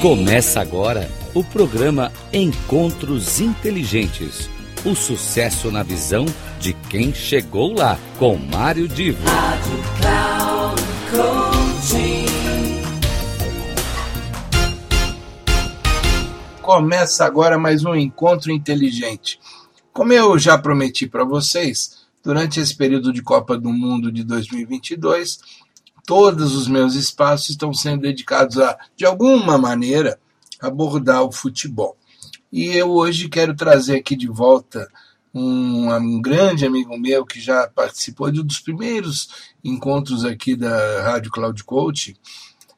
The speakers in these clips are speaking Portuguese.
Começa agora o programa Encontros Inteligentes. O sucesso na visão de quem chegou lá, com Mário Divo. Rádio Começa agora mais um Encontro Inteligente. Como eu já prometi para vocês, durante esse período de Copa do Mundo de 2022, todos os meus espaços estão sendo dedicados a, de alguma maneira, abordar o futebol. E eu hoje quero trazer aqui de volta um, um, grande amigo meu que já participou de um dos primeiros encontros aqui da Rádio Cloud Coach,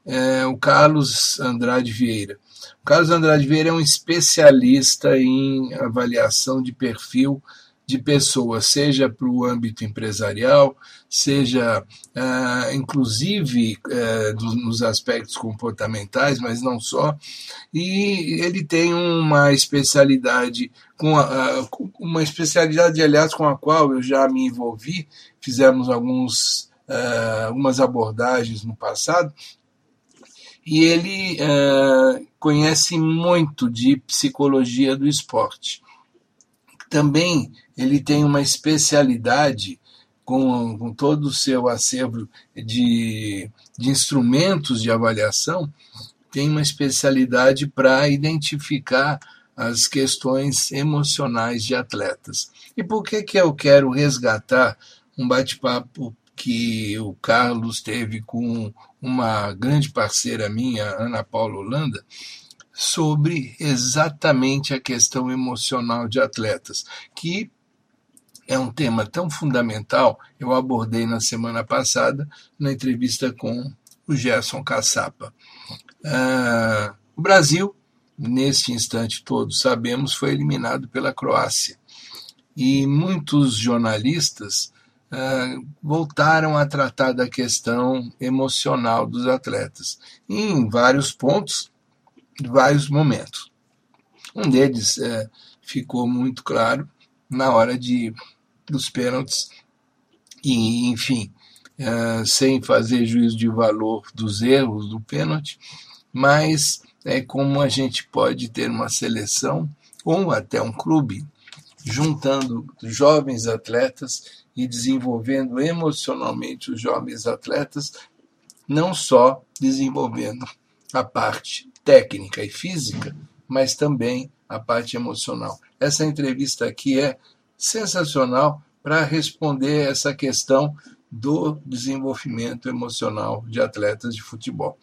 é, o Carlos Andrade Vieira. O Carlos Andrade Vieira é um especialista em avaliação de perfil de pessoas, seja para o âmbito empresarial, seja uh, inclusive uh, do, nos aspectos comportamentais, mas não só. E ele tem uma especialidade com a, uh, uma especialidade, aliás, com a qual eu já me envolvi. Fizemos alguns algumas abordagens no passado e ele conhece muito de psicologia do esporte. Também ele tem uma especialidade com, com todo o seu acervo de, de instrumentos de avaliação, tem uma especialidade para identificar as questões emocionais de atletas. E por que, que eu quero resgatar um bate-papo que o Carlos teve com uma grande parceira minha, Ana Paula Holanda, sobre exatamente a questão emocional de atletas, que é um tema tão fundamental, eu abordei na semana passada na entrevista com o Gerson Caçapa. Ah, o Brasil, neste instante todos sabemos, foi eliminado pela Croácia. E muitos jornalistas ah, voltaram a tratar da questão emocional dos atletas, em vários pontos, vários momentos. Um deles é, ficou muito claro na hora de dos pênaltis e enfim é, sem fazer juízo de valor dos erros do pênalti, mas é como a gente pode ter uma seleção ou até um clube juntando jovens atletas e desenvolvendo emocionalmente os jovens atletas, não só desenvolvendo a parte técnica e física, mas também a parte emocional. Essa entrevista aqui é sensacional para responder essa questão do desenvolvimento emocional de atletas de futebol.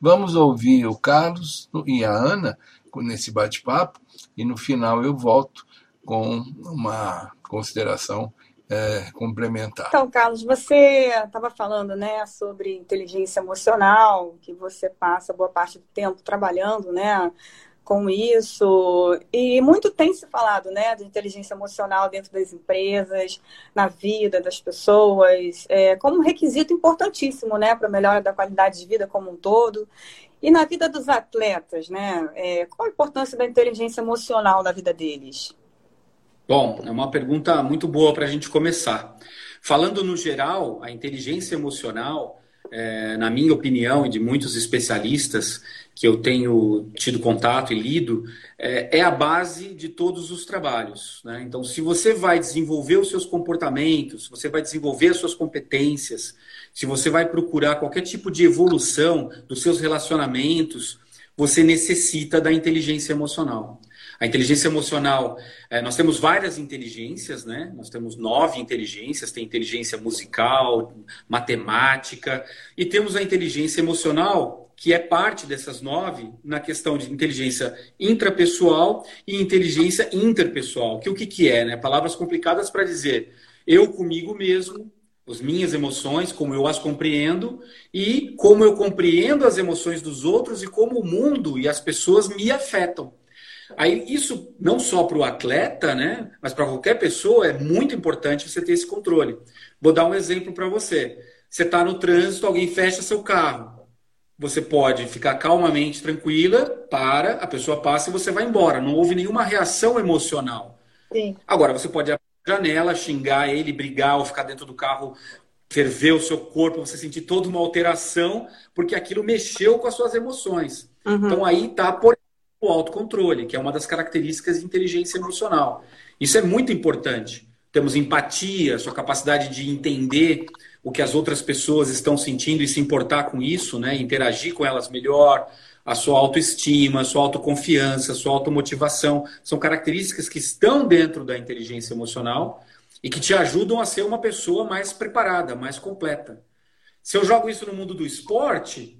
Vamos ouvir o Carlos e a Ana nesse bate-papo e no final eu volto com uma consideração é, complementar. Então, Carlos, você estava falando né, sobre inteligência emocional, que você passa boa parte do tempo trabalhando né, com isso. E muito tem se falado né, de inteligência emocional dentro das empresas, na vida das pessoas, é, como um requisito importantíssimo né, para a melhora da qualidade de vida como um todo. E na vida dos atletas, né, é, qual a importância da inteligência emocional na vida deles? Bom, é uma pergunta muito boa para a gente começar. Falando no geral, a inteligência emocional, é, na minha opinião e de muitos especialistas que eu tenho tido contato e lido, é, é a base de todos os trabalhos. Né? Então, se você vai desenvolver os seus comportamentos, se você vai desenvolver as suas competências, se você vai procurar qualquer tipo de evolução dos seus relacionamentos, você necessita da inteligência emocional. A inteligência emocional, é, nós temos várias inteligências, né? Nós temos nove inteligências, tem inteligência musical, matemática, e temos a inteligência emocional, que é parte dessas nove na questão de inteligência intrapessoal e inteligência interpessoal. Que o que, que é, né? Palavras complicadas para dizer eu comigo mesmo, as minhas emoções, como eu as compreendo e como eu compreendo as emoções dos outros e como o mundo e as pessoas me afetam. Aí isso não só para o atleta, né, mas para qualquer pessoa é muito importante você ter esse controle. Vou dar um exemplo para você. Você está no trânsito, alguém fecha seu carro. Você pode ficar calmamente tranquila, para, a pessoa passa e você vai embora. Não houve nenhuma reação emocional. Sim. Agora, você pode abrir a janela, xingar ele, brigar ou ficar dentro do carro, ferver o seu corpo, você sentir toda uma alteração, porque aquilo mexeu com as suas emoções. Uhum. Então aí está por o autocontrole, que é uma das características de inteligência emocional. Isso é muito importante. Temos empatia, sua capacidade de entender o que as outras pessoas estão sentindo e se importar com isso, né? interagir com elas melhor, a sua autoestima, a sua autoconfiança, a sua automotivação. São características que estão dentro da inteligência emocional e que te ajudam a ser uma pessoa mais preparada, mais completa. Se eu jogo isso no mundo do esporte,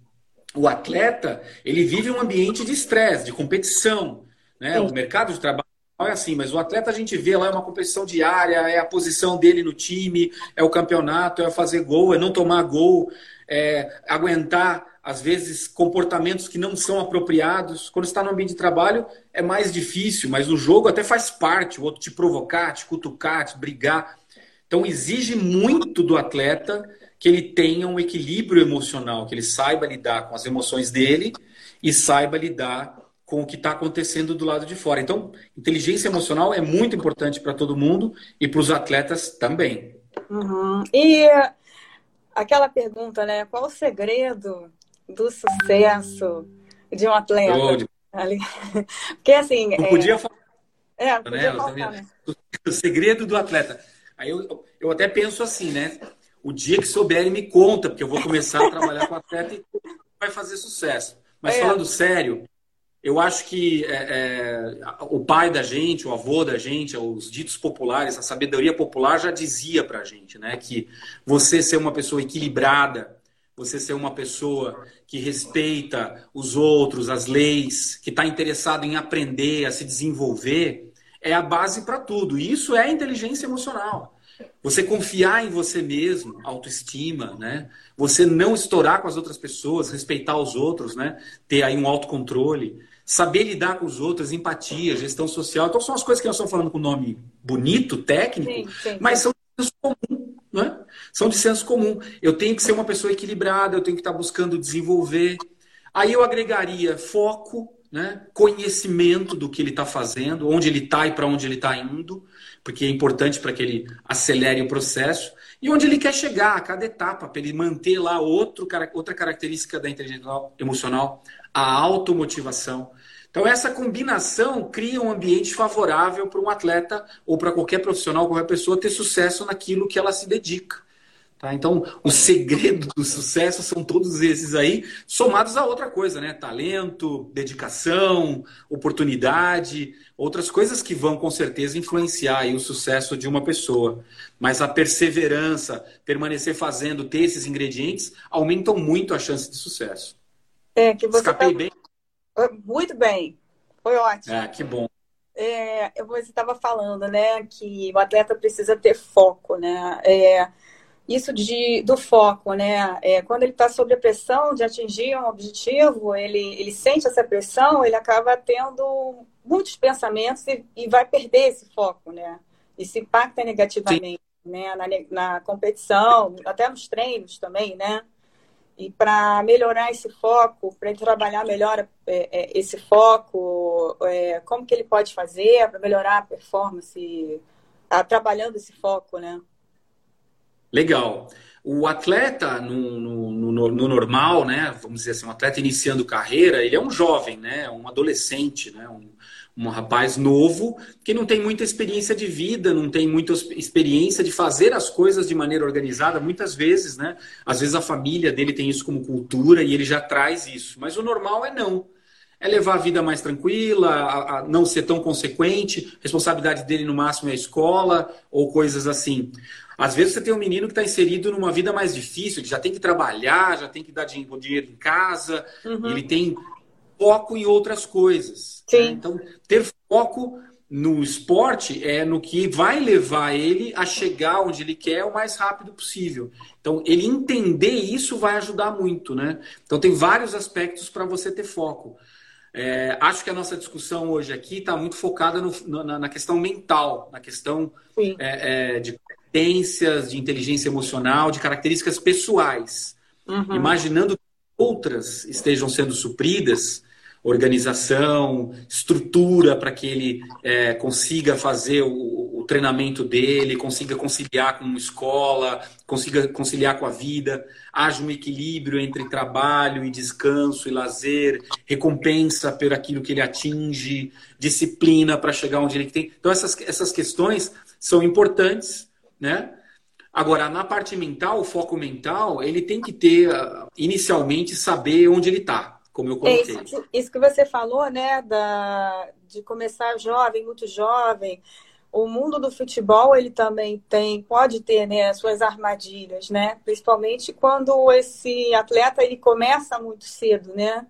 o atleta ele vive um ambiente de estresse, de competição. Né? O mercado de trabalho é assim, mas o atleta a gente vê lá é uma competição diária, é a posição dele no time, é o campeonato, é fazer gol, é não tomar gol, é aguentar às vezes comportamentos que não são apropriados. Quando está no ambiente de trabalho é mais difícil, mas o jogo até faz parte, o outro te provocar, te cutucar, te brigar. Então exige muito do atleta que ele tenha um equilíbrio emocional, que ele saiba lidar com as emoções dele e saiba lidar com o que está acontecendo do lado de fora. Então, inteligência emocional é muito importante para todo mundo e para os atletas também. Uhum. E aquela pergunta, né? Qual o segredo do sucesso de um atleta? Oh, Porque assim. Não é... podia falar. É, podia né? Faltar, né? O segredo do atleta. Aí eu, eu até penso assim, né? O dia que souberem, me conta, porque eu vou começar a trabalhar com atleta e vai fazer sucesso. Mas é. falando sério, eu acho que é, é, o pai da gente, o avô da gente, os ditos populares, a sabedoria popular já dizia para a gente, né, que você ser uma pessoa equilibrada, você ser uma pessoa que respeita os outros, as leis, que está interessado em aprender, a se desenvolver, é a base para tudo. E isso é inteligência emocional. Você confiar em você mesmo, autoestima, né? Você não estourar com as outras pessoas, respeitar os outros, né? Ter aí um autocontrole, saber lidar com os outros, empatia, gestão social. Então são as coisas que nós estamos falando com nome bonito, técnico, sim, sim, mas são de senso comum, né? São de senso comum. Eu tenho que ser uma pessoa equilibrada, eu tenho que estar buscando desenvolver. Aí eu agregaria foco, né? conhecimento do que ele está fazendo, onde ele está e para onde ele está indo porque é importante para que ele acelere o processo, e onde ele quer chegar a cada etapa, para ele manter lá outro, outra característica da inteligência emocional, a automotivação. Então, essa combinação cria um ambiente favorável para um atleta ou para qualquer profissional, qualquer pessoa ter sucesso naquilo que ela se dedica. Tá? Então, o segredo do sucesso são todos esses aí, somados a outra coisa, né? Talento, dedicação, oportunidade, outras coisas que vão com certeza influenciar o sucesso de uma pessoa. Mas a perseverança, permanecer fazendo, ter esses ingredientes, aumentam muito a chance de sucesso. É, que você Escapei tá... bem? Muito bem. Foi ótimo. É, que bom. É, você estava falando, né, que o atleta precisa ter foco, né? É, isso de, do foco, né? É, quando ele está sob a pressão de atingir um objetivo, ele, ele sente essa pressão, ele acaba tendo muitos pensamentos e, e vai perder esse foco, né? Isso impacta negativamente, né? Na, na competição, até nos treinos também, né? E para melhorar esse foco, para ele trabalhar melhor é, é, esse foco, é, como que ele pode fazer para melhorar a performance, trabalhando esse foco, né? Legal. O atleta, no, no, no, no, normal, né? Vamos dizer assim, um atleta iniciando carreira, ele é um jovem, né? Um adolescente, né? Um, um rapaz novo que não tem muita experiência de vida, não tem muita experiência de fazer as coisas de maneira organizada, muitas vezes, né? Às vezes a família dele tem isso como cultura e ele já traz isso. Mas o normal é não. É levar a vida mais tranquila, a, a não ser tão consequente, responsabilidade dele no máximo é a escola ou coisas assim. Às vezes você tem um menino que está inserido numa vida mais difícil, que já tem que trabalhar, já tem que dar dinheiro em casa, uhum. ele tem foco em outras coisas. Né? Então, ter foco no esporte é no que vai levar ele a chegar onde ele quer o mais rápido possível. Então, ele entender isso vai ajudar muito, né? Então, tem vários aspectos para você ter foco. É, acho que a nossa discussão hoje aqui está muito focada no, na, na, questão mental, na questão é, é, de competências, de inteligência emocional, de características pessoais. Uhum. Imaginando que outras estejam sendo supridas, organização, estrutura para que ele é, consiga fazer o, o, treinamento dele, consiga conciliar com escola, consiga conciliar com a vida, haja um equilíbrio entre trabalho e descanso e lazer, recompensa por aquilo que ele atinge, disciplina para chegar onde ele tem. Então, essas, essas questões são importantes, né? Agora, na parte mental, o foco mental, ele tem que ter, inicialmente, saber onde ele está, como eu coloquei. Isso, isso, que você falou, né, da, de começar jovem, muito jovem, o mundo do futebol ele também tem pode ter né suas armadilhas né principalmente quando esse atleta ele começa muito cedo né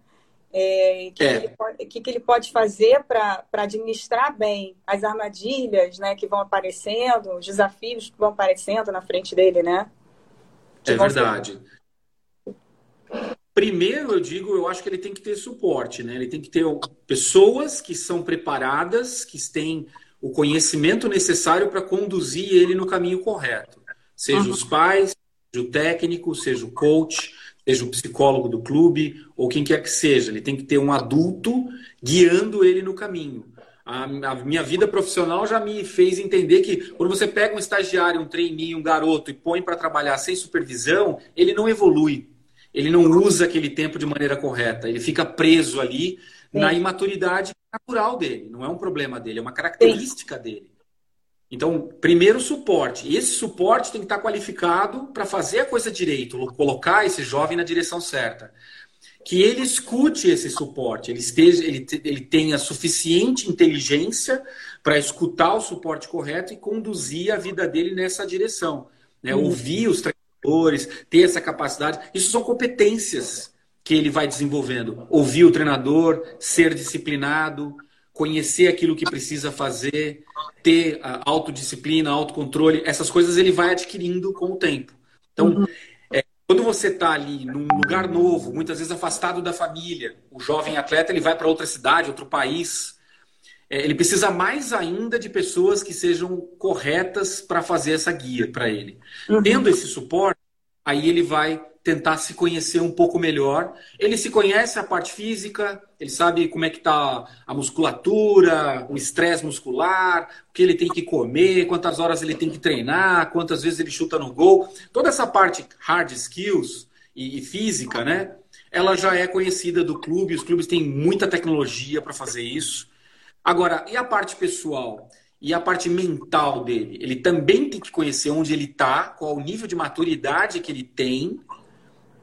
é, que, é. Que, que, que, ele pode fazer para administrar bem as armadilhas né, que vão aparecendo, os desafios que vão aparecendo na frente dele, né? é verdade. Ser... Primeiro, eu digo, eu acho que ele tem que ter suporte, né? Ele tem que ter pessoas que são preparadas, que têm o conhecimento necessário para conduzir ele no caminho correto. Seja uhum. os pais, seja o técnico, seja o coach, seja o psicólogo do clube, ou quem quer que seja. Ele tem que ter um adulto guiando ele no caminho. A, a, minha vida profissional já me fez entender que quando você pega um estagiário, um trainee, um garoto e põe para trabalhar sem supervisão, ele não evolui. Ele não usa aquele tempo de maneira correta. Ele fica preso ali Sim. na imaturidade natural dele, não é um problema dele, é uma característica Sim. dele. Então, primeiro suporte. Esse suporte tem que estar qualificado para fazer a coisa direito, colocar esse jovem na direção certa. Que ele escute esse suporte, ele, esteja, ele, ele tenha suficiente inteligência para escutar o suporte correto e conduzir a vida dele nessa direção. Né? Uhum. Ouvir os treinadores, ter essa capacidade. Isso são competências que ele vai desenvolvendo. Ouvir o treinador, ser disciplinado, conhecer aquilo que precisa fazer, ter autodisciplina, autocontrole, essas coisas ele vai adquirindo com o tempo. Então, uhum. é, quando você está ali num lugar novo, muitas vezes afastado da família, o jovem atleta ele vai para outra cidade, outro país, é, ele precisa mais ainda de pessoas que sejam corretas para fazer essa guia para ele. Uhum. Tendo esse suporte, aí ele vai tentar se conhecer um pouco melhor. Ele se conhece a parte física, ele sabe como é que está a musculatura, o estresse muscular, o que ele tem que comer, quantas horas ele tem que treinar, quantas vezes ele chuta no gol. Toda essa parte hard skills e, e física, né? Ela já é conhecida do clube, os clubes têm muita tecnologia para fazer isso. Agora, e a parte pessoal? E a parte mental dele? Ele também tem que conhecer onde ele está, qual o nível de maturidade que ele tem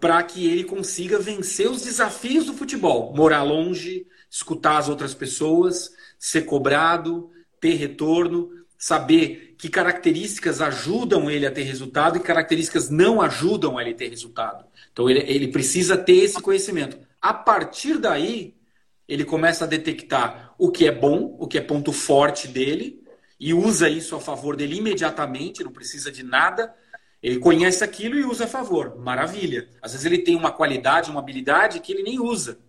para que ele consiga vencer os desafios do futebol. Morar longe, escutar as outras pessoas, ser cobrado, ter retorno, saber que características ajudam ele a ter resultado e características não ajudam ele a ter resultado. Então ele, ele precisa ter esse conhecimento. A partir daí, ele começa a detectar o que é bom, o que é ponto forte dele, e usa isso a favor dele imediatamente, não precisa de nada ele conhece aquilo e usa a favor. Maravilha. Às vezes ele tem uma qualidade, uma habilidade que ele nem usa.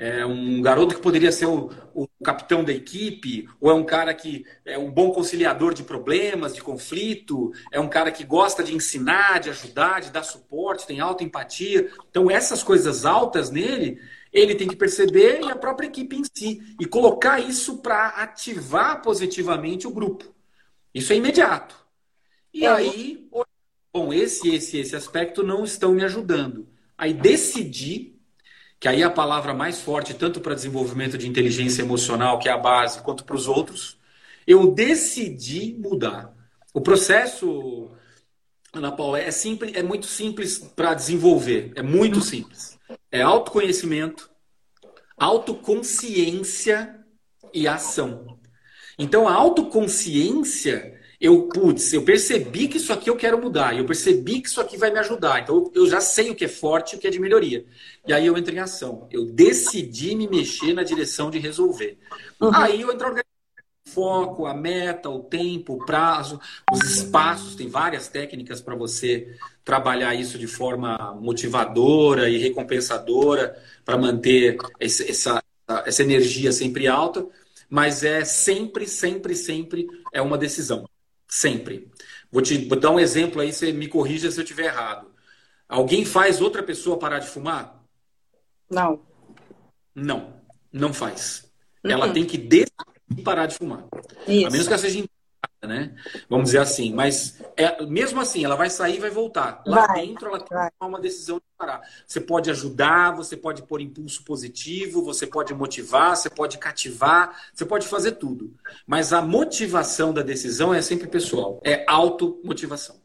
É um garoto que poderia ser o, o, capitão da equipe, ou é um cara que é um bom conciliador de problemas, de conflito, é um cara que gosta de ensinar, de ajudar, de dar suporte, tem alta empatia. Então, essas coisas altas nele, ele tem que perceber e a própria equipe em si, e colocar isso para ativar positivamente o grupo. Isso é imediato. E é. aí, bom, esse, esse, esse aspecto não estão me ajudando. Aí decidi, que aí é a palavra mais forte, tanto para desenvolvimento de inteligência emocional, que é a base, quanto para os outros, eu decidi mudar. O processo, Ana Paula, é, simples, é muito simples para desenvolver, é muito simples. É autoconhecimento, autoconsciência e ação. Então, a autoconsciência eu, putz, eu percebi que isso aqui eu quero mudar, eu percebi que isso aqui vai me ajudar. Então eu já sei o que é forte e o que é de melhoria. E aí eu entro em ação. Eu decidi me mexer na direção de resolver. Uhum. Aí eu entro organizando foco, a meta, o tempo, o prazo, os espaços. Tem várias técnicas para você trabalhar isso de forma motivadora e recompensadora para manter esse, essa, essa energia sempre alta. Mas é sempre, sempre, sempre é uma decisão. Sempre. Vou te vou dar um exemplo aí, você me corrija se eu estiver errado. Alguém faz outra pessoa parar de fumar? Não. Não, não faz. Uhum. Ela tem que decidir parar de fumar. Isso. A menos que ela seja né? Vamos dizer assim. Mas é, mesmo assim, ela vai sair e vai voltar. Lá vai, dentro, ela tem vai. uma decisão de parar. Você pode ajudar, você pode pôr impulso positivo, você pode motivar, você pode cativar, você pode fazer tudo. Mas a motivação da decisão é sempre pessoal. É automotivação.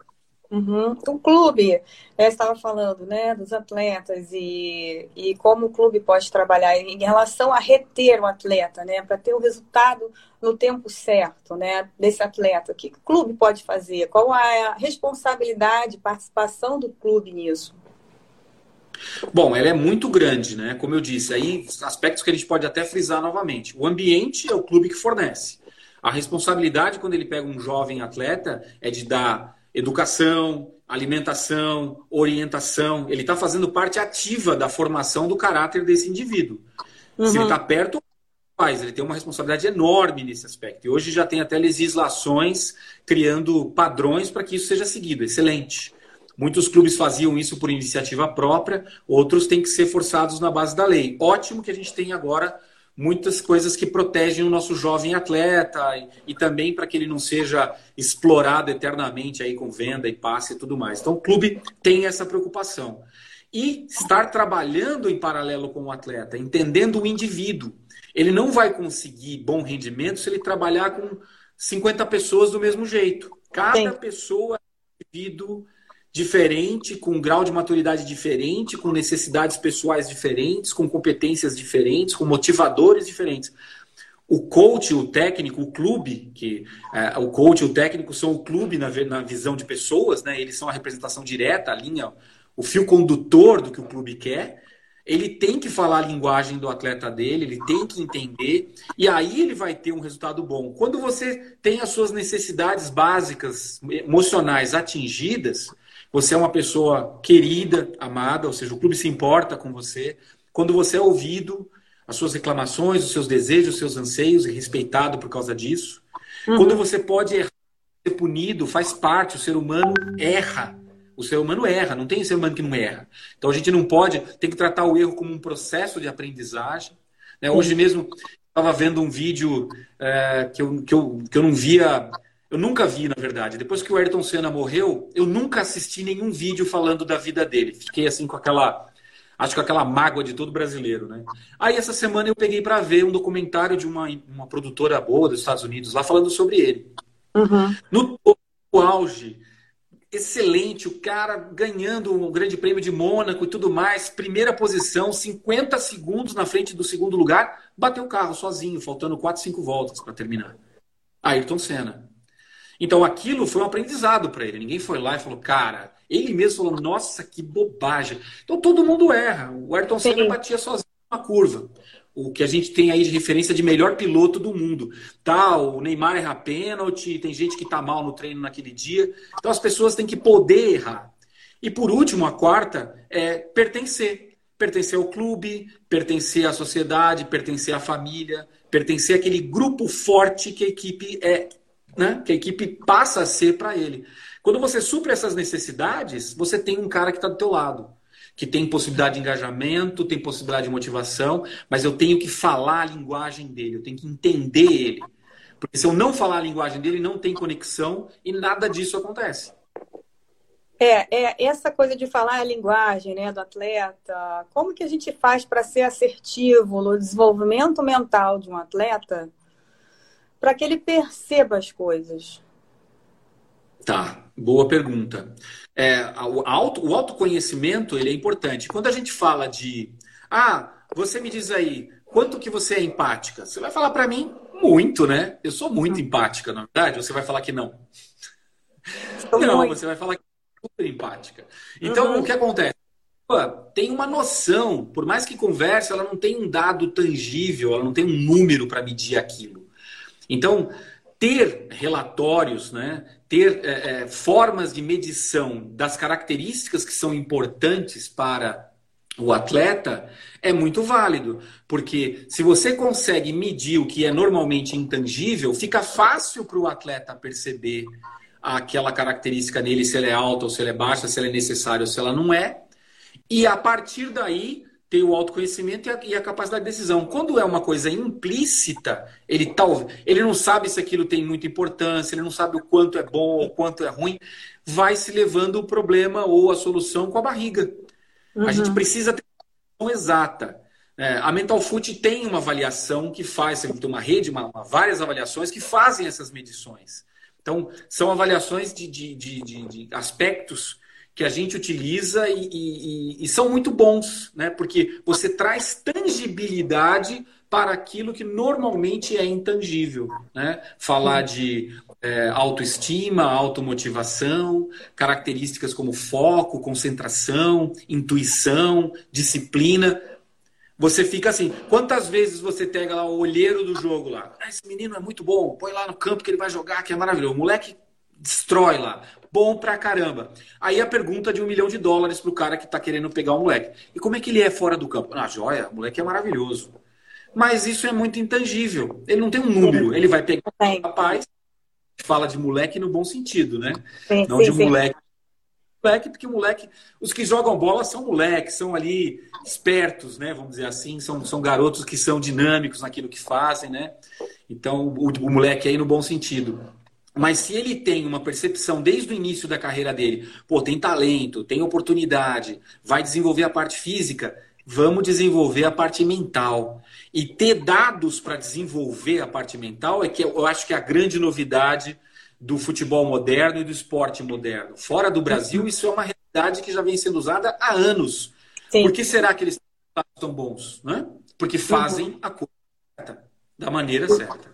Uhum. O clube, eu estava falando, né, dos atletas e, e como o clube pode trabalhar em relação a reter o atleta, né, para ter o resultado no tempo certo, né, desse atleta. O que o clube pode fazer? Qual a responsabilidade, participação do clube nisso? Bom, ela é muito grande, né? Como eu disse, aí aspectos que a gente pode até frisar novamente. O ambiente é o clube que fornece. A responsabilidade quando ele pega um jovem atleta é de dar educação, alimentação, orientação. Ele está fazendo parte ativa da formação do caráter desse indivíduo. Uhum. Se ele está perto, faz. Ele tem uma responsabilidade enorme nesse aspecto. E hoje já tem até legislações criando padrões para que isso seja seguido. Excelente. Muitos clubes faziam isso por iniciativa própria, outros têm que ser forçados na base da lei. Ótimo que a gente tem agora muitas coisas que protegem o nosso jovem atleta e, e também para que ele não seja explorado eternamente aí com venda e passe e tudo mais. Então o clube tem essa preocupação. E estar trabalhando em paralelo com o atleta, entendendo o indivíduo. Ele não vai conseguir bom rendimento se ele trabalhar com 50 pessoas do mesmo jeito. Cada Sim. pessoa é um indivíduo diferente, com um grau de maturidade diferente, com necessidades pessoais diferentes, com competências diferentes, com motivadores diferentes. O coach, o técnico, o clube, que é, o coach e o técnico são o clube na, na visão de pessoas, né? Eles são a representação direta, a linha, o fio condutor do que o clube quer. Ele tem que falar a linguagem do atleta dele, ele tem que entender, e aí ele vai ter um resultado bom. Quando você tem as suas necessidades básicas emocionais atingidas, você é uma pessoa querida, amada, ou seja, o clube se importa com você. Quando você é ouvido, as suas reclamações, os seus desejos, os seus anseios, e respeitado por causa disso. Uhum. Quando você pode errar, ser punido, faz parte, o ser humano erra. O ser humano erra, não tem ser humano que não erra. Então a gente não pode, tem que tratar o erro como um processo de aprendizagem. Né? Hoje mesmo estava vendo um vídeo é, que, eu, que, eu, que eu não via eu nunca vi, na verdade. Depois que o Ayrton Senna morreu, eu nunca assisti nenhum vídeo falando da vida dele. Fiquei assim com aquela. Acho que aquela mágoa de todo brasileiro, né? Aí essa semana eu peguei para ver um documentário de uma, uma produtora boa dos Estados Unidos lá falando sobre ele. Uhum. No, auge, excelente, o cara ganhando o um Grande Prêmio de Mônaco e tudo mais, primeira posição, 50 segundos na frente do segundo lugar, bateu o carro sozinho, faltando 4, 5 voltas para terminar. Ayrton Senna. Então aquilo foi um aprendizado para ele. Ninguém foi lá e falou, cara, ele mesmo falou, nossa, que bobagem. Então todo mundo erra. O Ayrton Senna batia sozinho na curva. O que a gente tem aí de referência de melhor piloto do mundo. Tá, o Neymar erra pênalti, tem gente que tá mal no treino naquele dia. Então as pessoas têm que poder errar. E por último, a quarta é pertencer. Pertencer ao clube, pertencer à sociedade, pertencer à família, pertencer àquele grupo forte que a equipe é, né, que a equipe passa a ser para ele. Quando você supre essas necessidades, você tem um cara que está do teu lado, que tem possibilidade de engajamento, tem possibilidade de motivação, mas eu tenho que falar a linguagem dele, eu tenho que entender ele. Porque se eu não falar a linguagem dele, não tem conexão e nada disso acontece. É, é essa coisa de falar a linguagem né, do atleta, como que a gente faz para ser assertivo no desenvolvimento mental de um atleta para que ele perceba as coisas? Tá, boa pergunta. É, o, auto, o autoconhecimento ele é importante. Quando a gente fala de, ah, você me diz aí, quanto que você é empática? Você vai falar para mim muito, né? Eu sou muito empática, na verdade. Você vai falar que não? Sou não, muito. você vai falar que é super empática. Então, uhum. o que acontece? tem uma noção, por mais que converse, ela não tem um dado tangível, ela não tem um número para medir aquilo. Então, ter relatórios, né, ter é, é, formas de medição das características que são importantes para o atleta é muito válido, porque se você consegue medir o que é normalmente intangível, fica fácil para o atleta perceber aquela característica nele, se ela é alta ou se ela é baixa, se ela é necessária ou se ela não é. E a partir daí, tem o autoconhecimento e a, e a, capacidade de decisão. Quando é uma coisa implícita, ele, tá, ele não sabe se aquilo tem muita importância, ele não sabe o quanto é bom ou quanto é ruim, vai se levando o problema ou a solução com a barriga. Uhum. A gente uhum. precisa ter uma exata. É, a Mental Food tem uma avaliação que faz, tem uma rede, uma, uma, várias avaliações que fazem essas medições. Então, são avaliações de, de, de, de aspectos que a gente utiliza e, e, e, são muito bons, né? Porque você traz tangibilidade para aquilo que normalmente é intangível, né? Falar de é, autoestima, automotivação, características como foco, concentração, intuição, disciplina. Você fica assim, quantas vezes você pega lá o olheiro do jogo lá? Ah, esse menino é muito bom, põe lá no campo que ele vai jogar, que é maravilhoso. O moleque destrói lá bom pra caramba. Aí a pergunta de um milhão de dólares pro cara que tá querendo pegar o moleque. E como é que ele é fora do campo? Ah, joia, o moleque é maravilhoso. Mas isso é muito intangível. Ele não tem um número. Ele vai pegar o rapaz, fala de moleque no bom sentido, né? Sim, não sim, de moleque. Moleque, porque moleque, os que jogam bola são moleques, são ali espertos, né? Vamos dizer assim, são, são garotos que são dinâmicos naquilo que fazem, né? Então, o, o moleque aí no bom sentido. Mas se ele tem uma percepção desde o início da carreira dele, pô, tem talento, tem oportunidade, vai desenvolver a parte física, vamos desenvolver a parte mental. E ter dados para desenvolver a parte mental é que eu acho que é a grande novidade do futebol moderno e do esporte moderno. Fora do Brasil, isso é uma realidade que já vem sendo usada há anos. Sim. Por que será que eles estão bons? Né? Porque fazem uhum. a coisa certa, da maneira certa.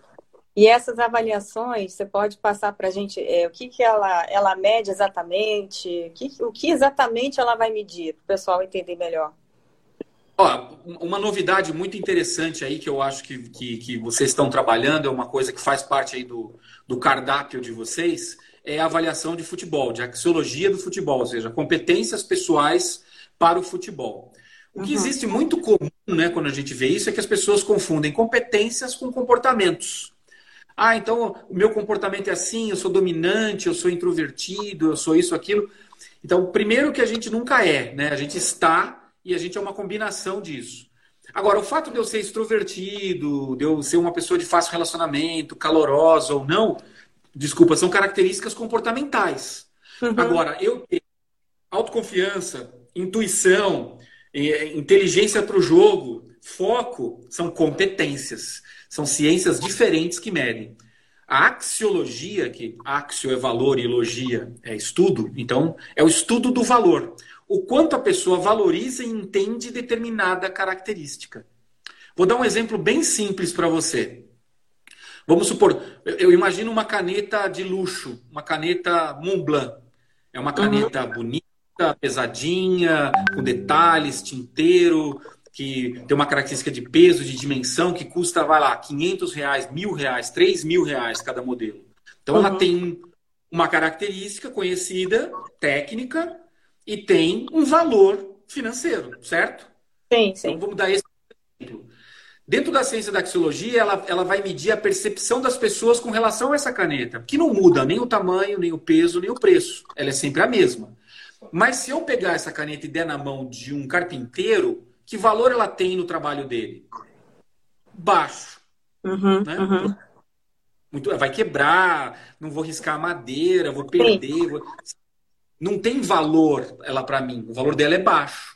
E essas avaliações, você pode passar para a gente é, o que, que ela, ela mede exatamente, o que, o que exatamente ela vai medir, para o pessoal entender melhor. Ó, uma novidade muito interessante aí que eu acho que, que, que, vocês estão trabalhando, é uma coisa que faz parte aí do, do cardápio de vocês, é a avaliação de futebol, de axiologia do futebol, ou seja, competências pessoais para o futebol. O que uhum. existe muito comum né, quando a gente vê isso é que as pessoas confundem competências com comportamentos. Ah, então o meu comportamento é assim, eu sou dominante, eu sou introvertido, eu sou isso, aquilo. Então, primeiro que a gente nunca é, né? A gente está e a gente é uma combinação disso. Agora, o fato de eu ser extrovertido, de eu ser uma pessoa de fácil relacionamento, calorosa ou não, desculpa, são características comportamentais. Uhum. Agora, eu ter autoconfiança, intuição, eh, inteligência para o jogo, foco, são competências. São ciências diferentes que medem. A axiologia, que axio é valor e logia é estudo, então é o estudo do valor. O quanto a pessoa valoriza e entende determinada característica. Vou dar um exemplo bem simples para você. Vamos supor, eu imagino uma caneta de luxo, uma caneta Montblanc. É uma caneta uhum. bonita, pesadinha, com detalhes, tinteiro, que tem uma característica de peso, de dimensão, que custa, vai lá, 500 reais, mil reais, 3 mil reais cada modelo. Então uhum. ela tem uma característica conhecida, técnica, e tem um valor financeiro, certo? Sim, sim. Então vamos dar esse exemplo. Dentro da ciência da axiologia, ela, ela vai medir a percepção das pessoas com relação a essa caneta, que não muda nem o tamanho, nem o peso, nem o preço. Ela é sempre a mesma. Mas se eu pegar essa caneta e der na mão de um carpinteiro, que valor ela tem no trabalho dele? Baixo. Uhum, né? uhum. Muito, vai quebrar, não vou riscar a madeira, vou perder. Vou... Não tem valor ela para mim. O valor dela é baixo.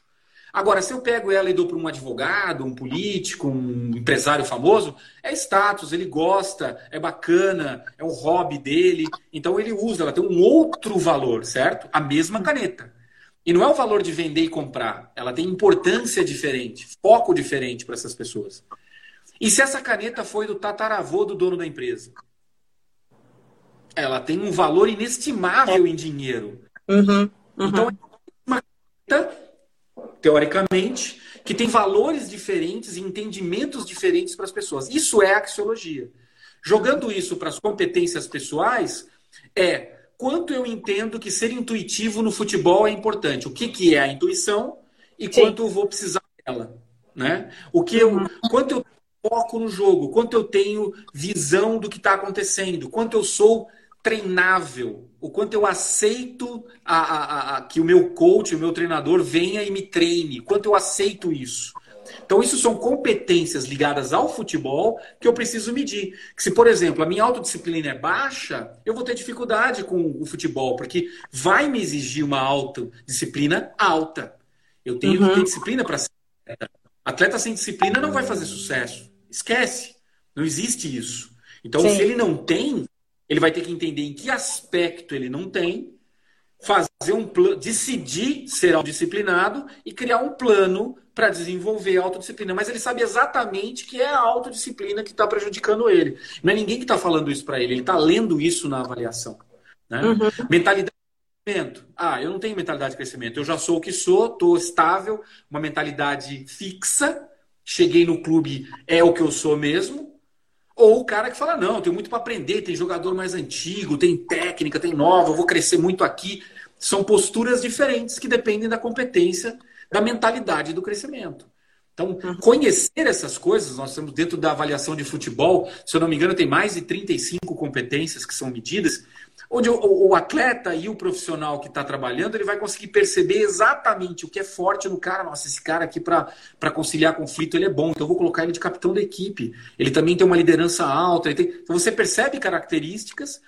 Agora, se eu pego ela e dou para um advogado, um político, um empresário famoso, é status, ele gosta, é bacana, é um hobby dele. Então ele usa, ela tem um outro valor, certo? A mesma caneta. E não é o valor de vender e comprar. Ela tem importância diferente, foco diferente para essas pessoas. E se essa caneta foi do tataravô do dono da empresa? Ela tem um valor inestimável em dinheiro. Uhum, uhum. Então, é uma caneta, teoricamente, que tem valores diferentes e entendimentos diferentes para as pessoas. Isso é axiologia. Jogando isso para as competências pessoais, é quanto eu entendo que ser intuitivo no futebol é importante. O que, que é a intuição e Sim. quanto eu vou precisar dela. Né? O que eu, uhum. quanto eu foco no jogo, quanto eu tenho visão do que está acontecendo, quanto eu sou treinável, o quanto eu aceito a, a, a, que o meu coach, o meu treinador venha e me treine, quanto eu aceito isso. Então, isso são competências ligadas ao futebol que eu preciso medir. Que se, por exemplo, a minha autodisciplina é baixa, eu vou ter dificuldade com o futebol, porque vai me exigir uma autodisciplina alta. Eu tenho uhum. que ter disciplina para ser atleta. Atleta sem disciplina não vai fazer sucesso. Esquece. Não existe isso. Então, Sim. se ele não tem, ele vai ter que entender em que aspecto ele não tem, fazer um plano, decidir ser autodisciplinado e criar um plano para desenvolver a autodisciplina. Mas ele sabe exatamente que é a autodisciplina que está prejudicando ele. Não é ninguém que está falando isso para ele, ele está lendo isso na avaliação. Né? Uhum. Mentalidade de crescimento. Ah, eu não tenho mentalidade de crescimento. Eu já sou o que sou, estou estável, uma mentalidade fixa. Cheguei no clube, é o que eu sou mesmo. Ou o cara que fala, não, tenho muito para aprender, tem jogador mais antigo, tem técnica, tem nova, eu vou crescer muito aqui. São posturas diferentes que dependem da competência, da mentalidade do crescimento. Então, uhum. conhecer essas coisas, nós estamos dentro da avaliação de futebol, se eu não me engano, tem mais de 35 competências que são medidas, onde o, o atleta e o profissional que está trabalhando, ele vai conseguir perceber exatamente o que é forte no cara. Nossa, esse cara aqui para conciliar conflito, ele é bom, então eu vou colocar ele de capitão da equipe. Ele também tem uma liderança alta. Tem... Então você percebe características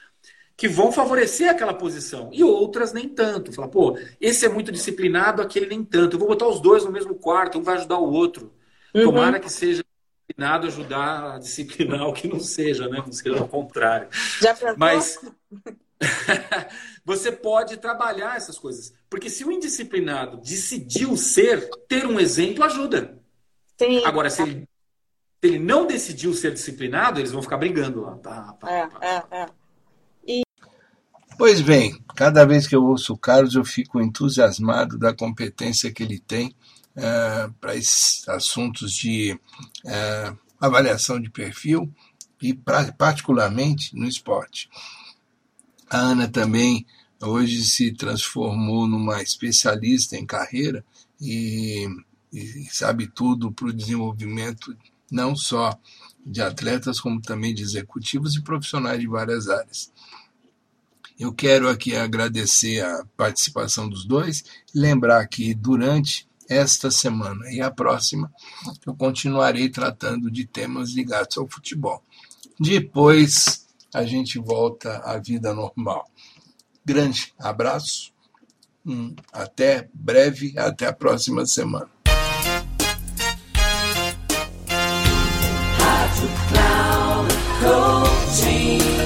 que vão favorecer aquela posição e outras nem tanto. Fala, pô, esse é muito disciplinado, aquele nem tanto. Eu vou botar os dois no mesmo quarto, um vai ajudar o outro. Uhum. Tomara que seja disciplinado ajudar a disciplinar o que não seja, né? Não seja ao contrário. Já pensou? Mas você pode trabalhar essas coisas. Porque se o indisciplinado decidiu ser, ter um exemplo ajuda. Sim. Agora, se ele, se ele não decidiu ser disciplinado, eles vão ficar brigando lá. Pá, é, pá. É, é. Pois bem, cada vez que eu ouço o Carlos, eu fico entusiasmado da competência que ele tem uh, para esses assuntos de uh, avaliação de perfil e pra, particularmente no esporte. A Ana também hoje se transformou numa especialista em carreira e, e sabe tudo para o desenvolvimento não só de atletas, como também de executivos e profissionais de várias áreas. Eu quero aqui agradecer a participação dos dois, lembrar que durante esta semana e a próxima eu continuarei tratando de temas ligados ao futebol. Depois a gente volta à vida normal. Grande abraço, até breve, até a próxima semana.